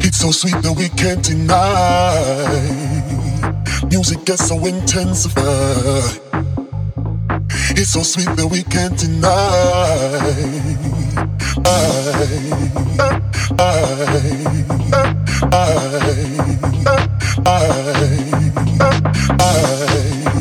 It's so sweet that we can't deny. Music gets so intensified. It's so sweet that we can't deny. I, I, I, I, I, I.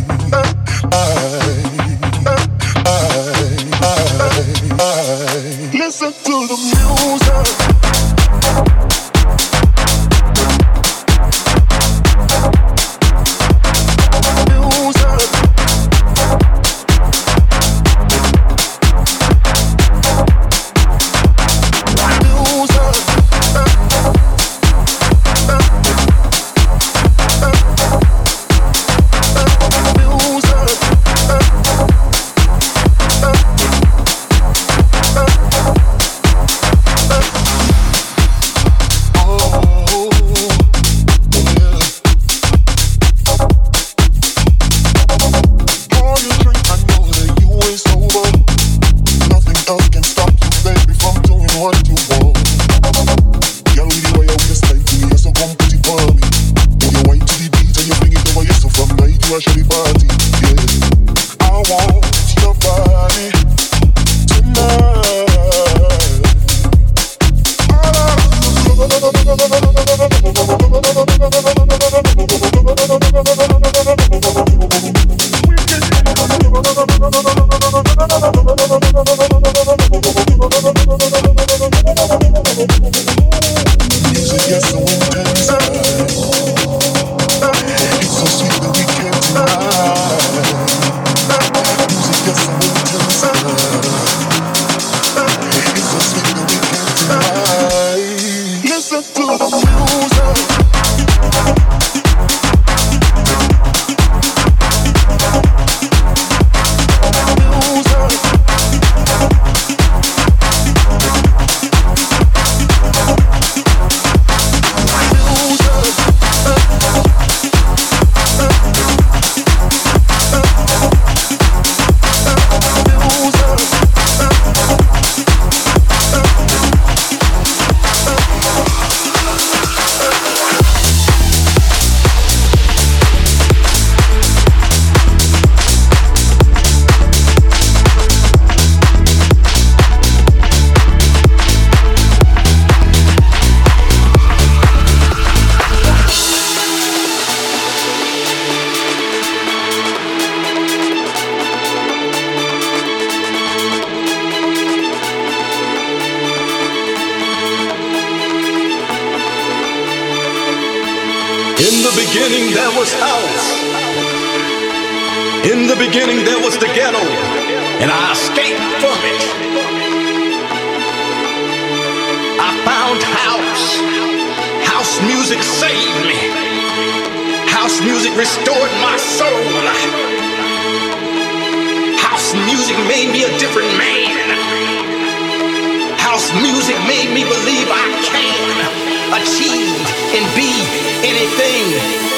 go, go, go. made me a different man. House music made me believe I can achieve and be anything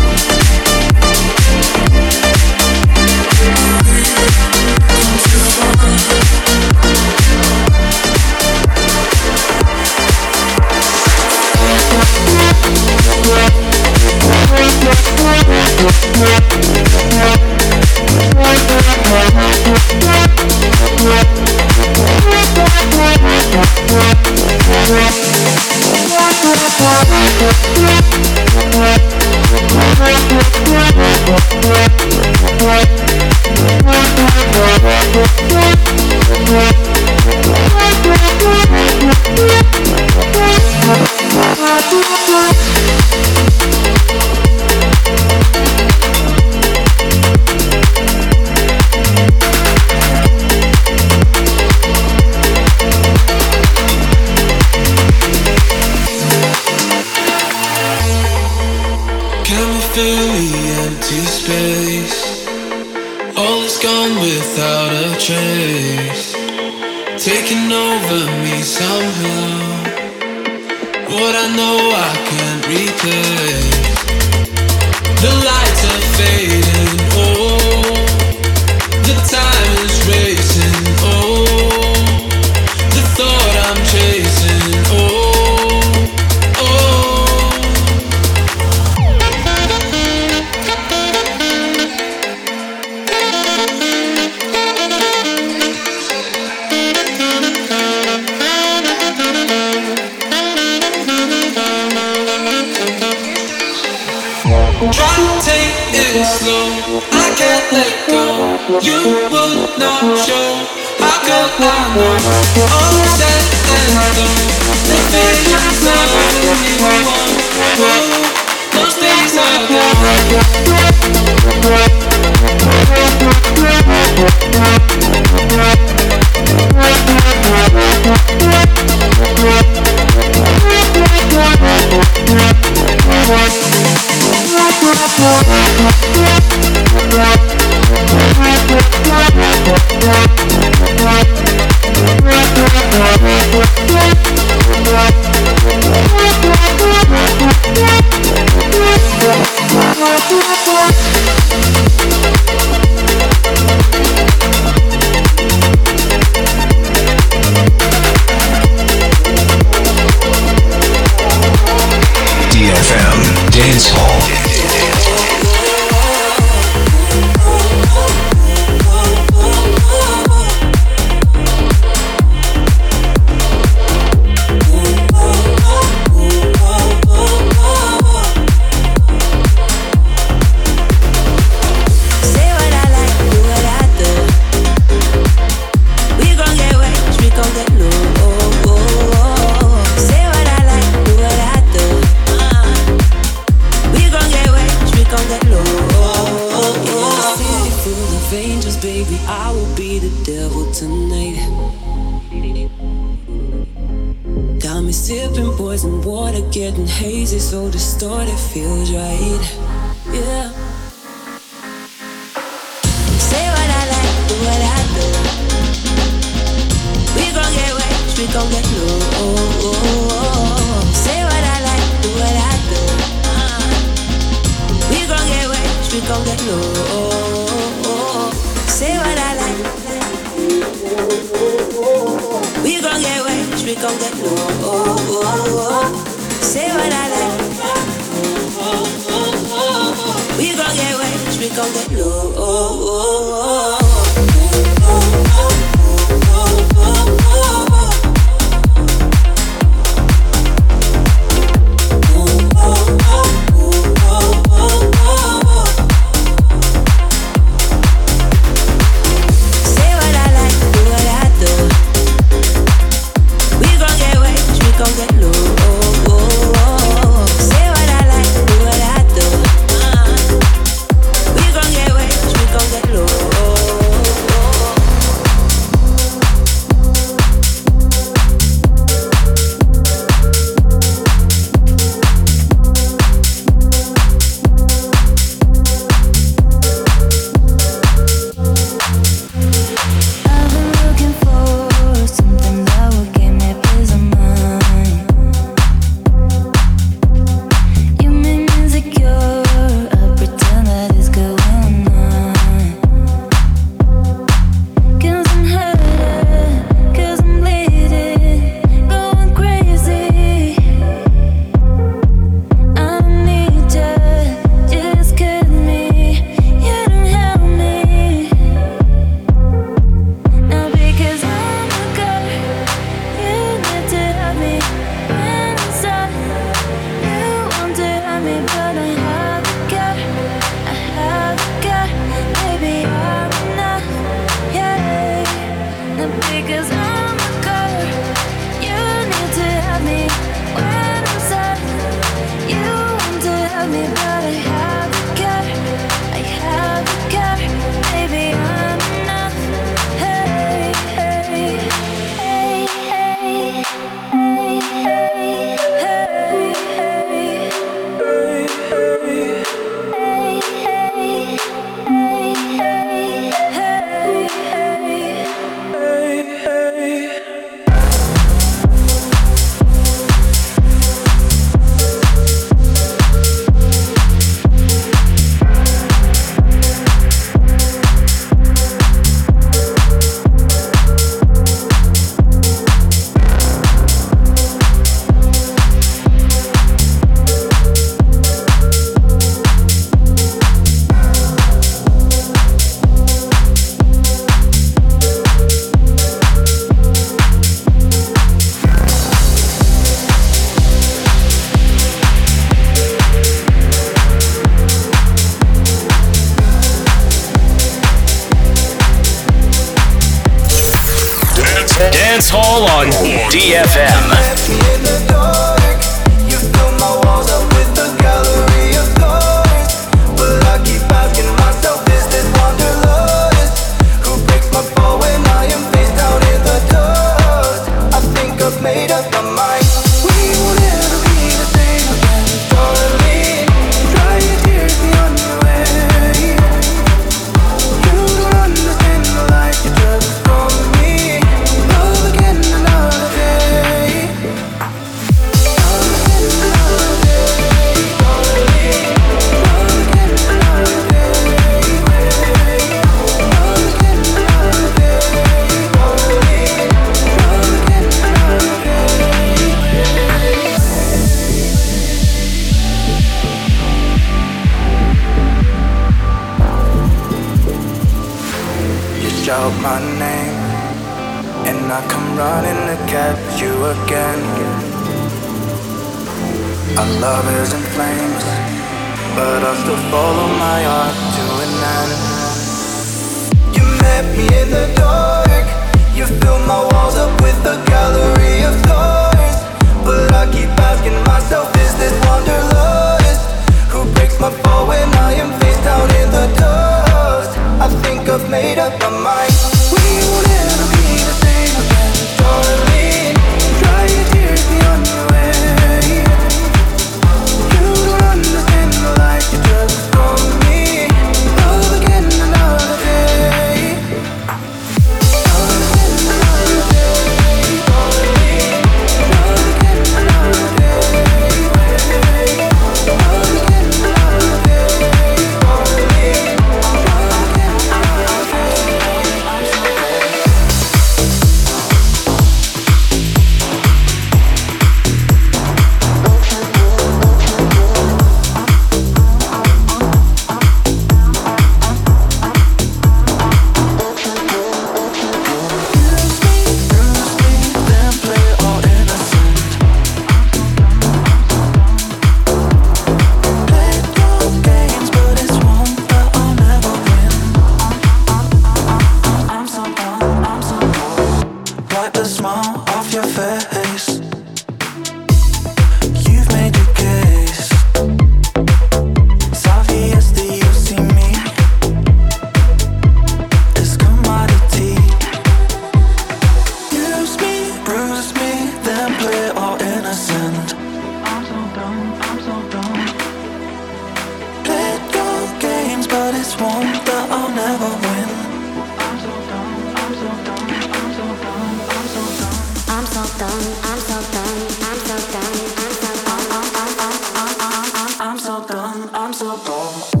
done,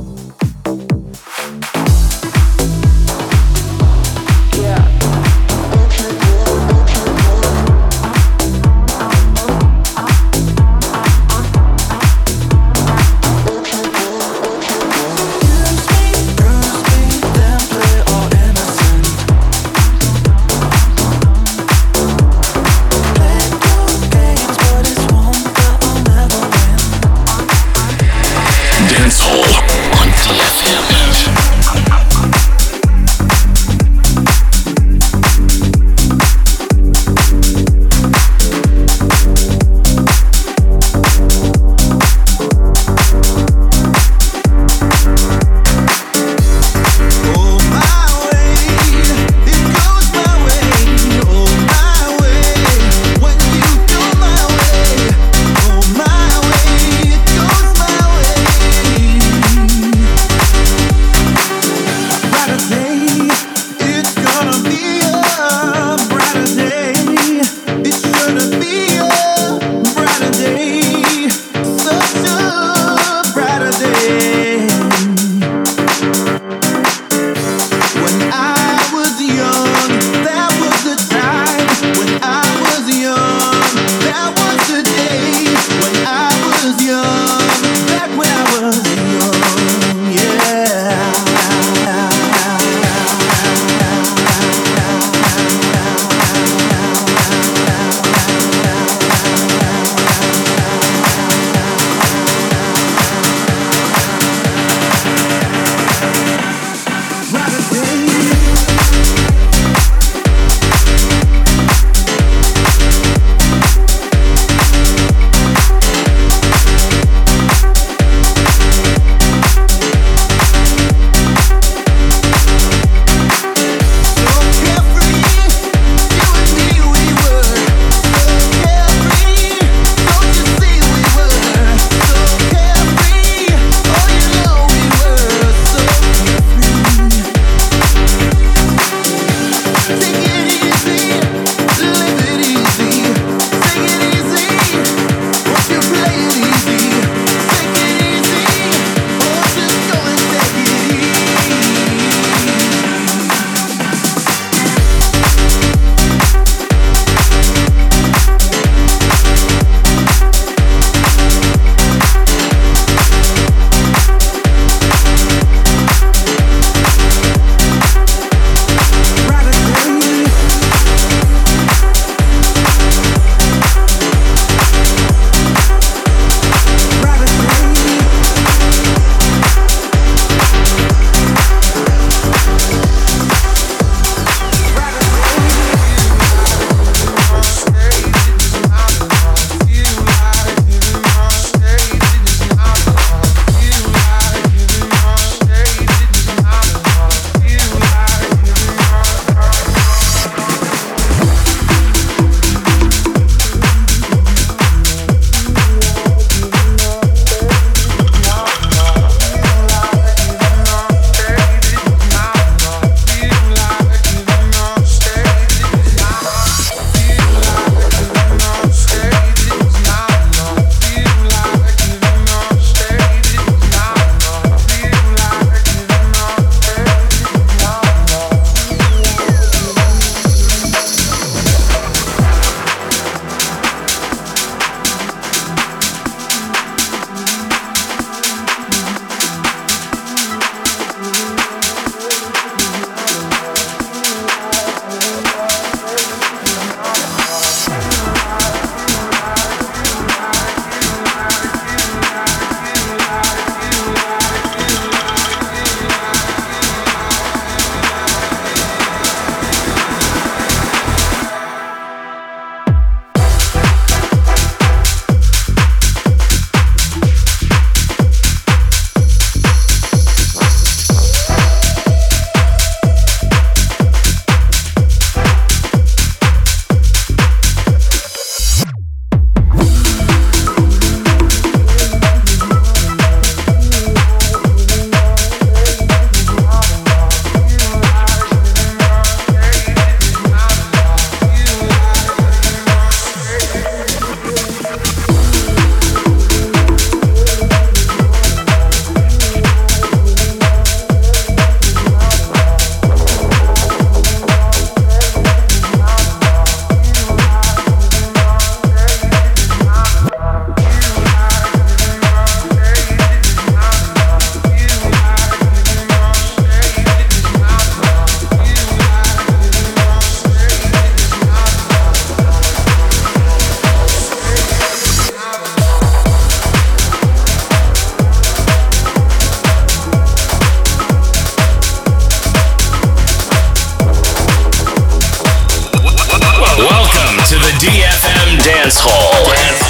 Dance Hall.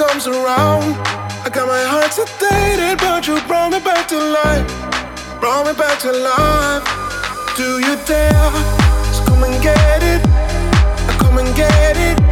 comes around. I got my heart sedated, but you brought me back to life. Brought me back to life. Do you dare? So come and get it. I come and get it.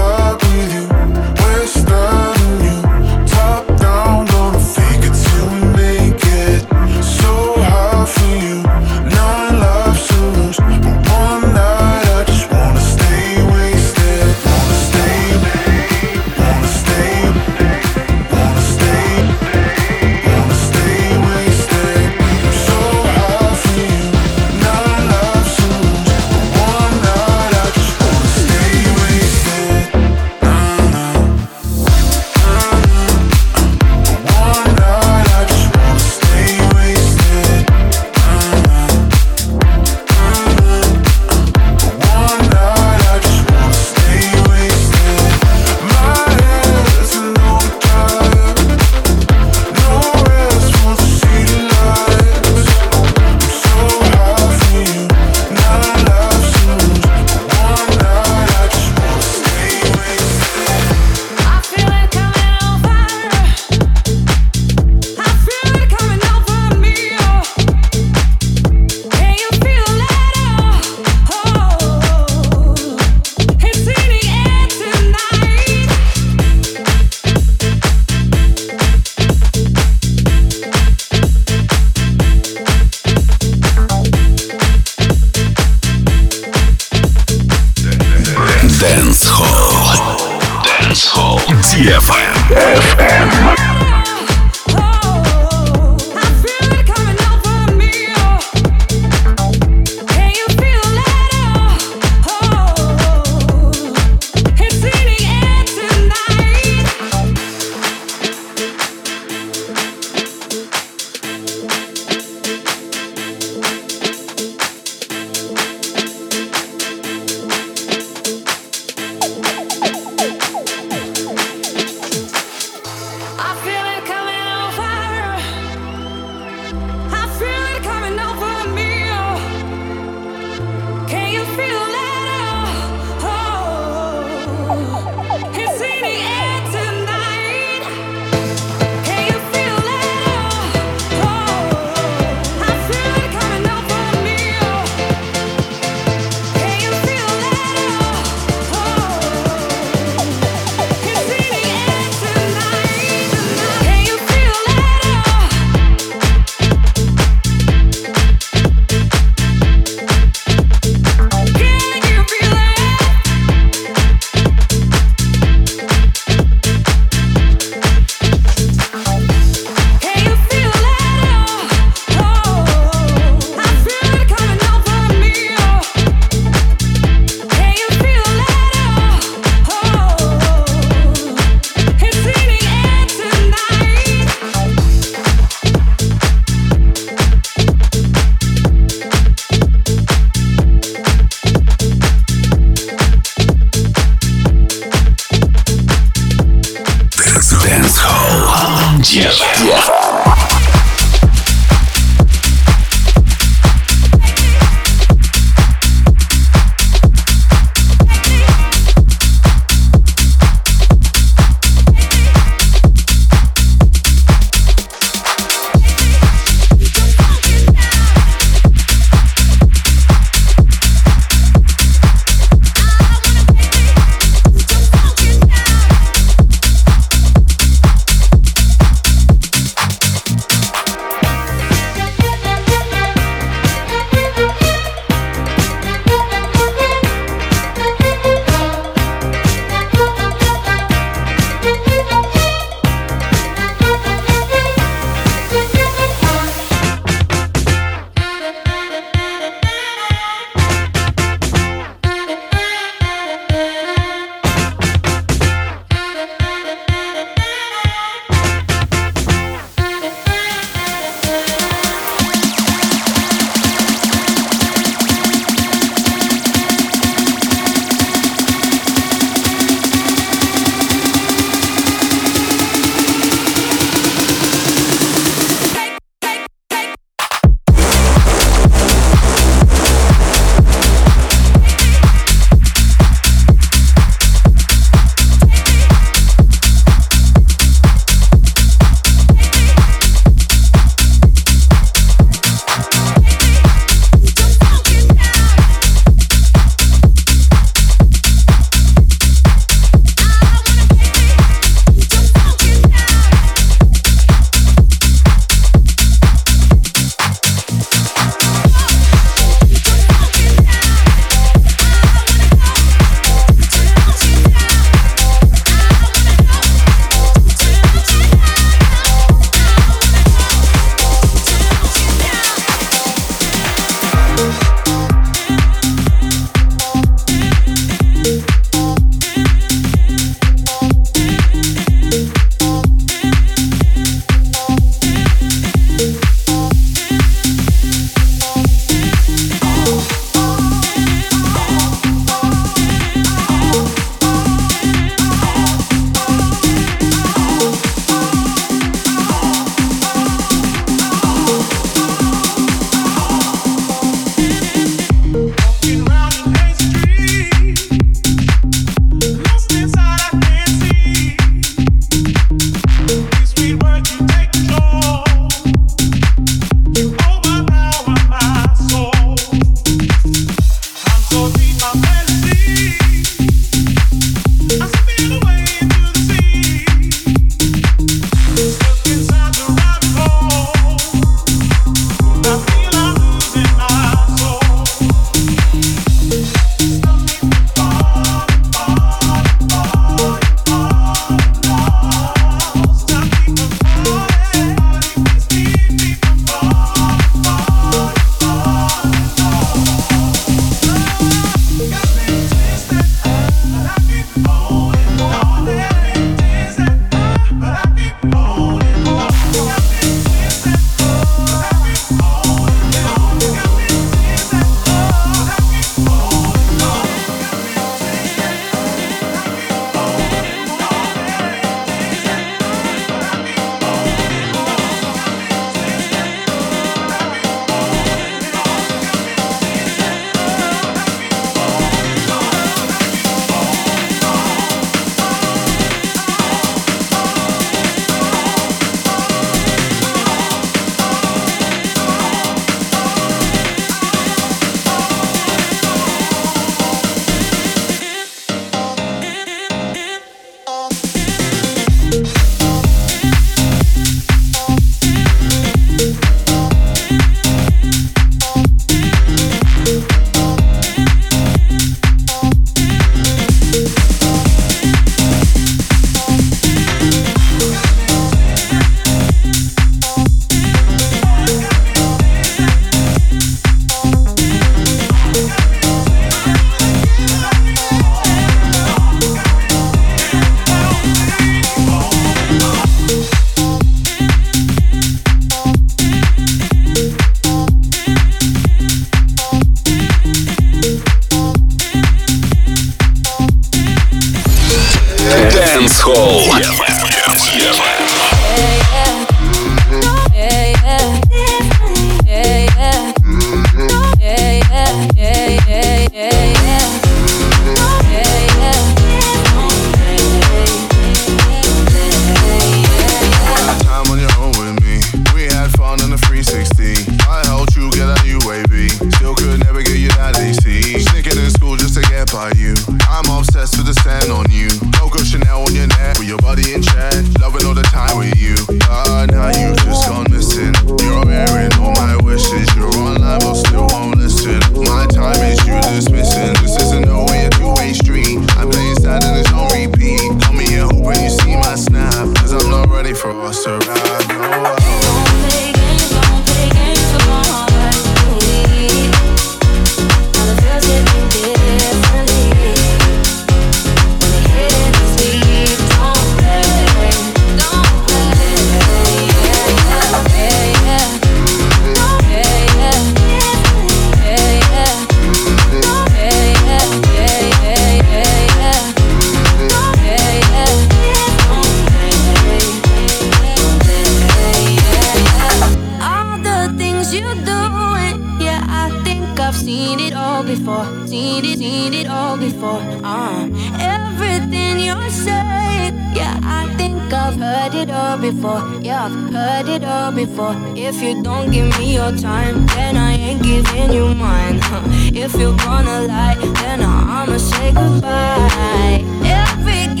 You doing. Yeah, I think I've seen it all before. Seen it, seen it all before. Uh, everything you're saying. Yeah, I think I've heard it all before. Yeah, I've heard it all before. If you don't give me your time, then I ain't giving you mine. Huh. If you're gonna lie, then I'ma say goodbye. Every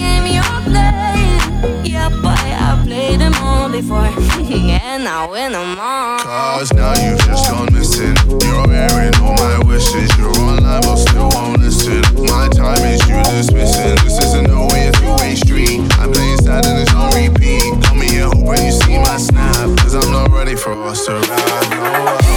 Played them all before, and I win them all. Cause now you've just gone missing. You're hearing all my wishes. You're online but still won't listen. My time is you dismissing. This isn't no way a two-way street. I'm playing sad and it's on repeat. Call me here hoping you see my snap. Cause I'm not ready for us to ride. No,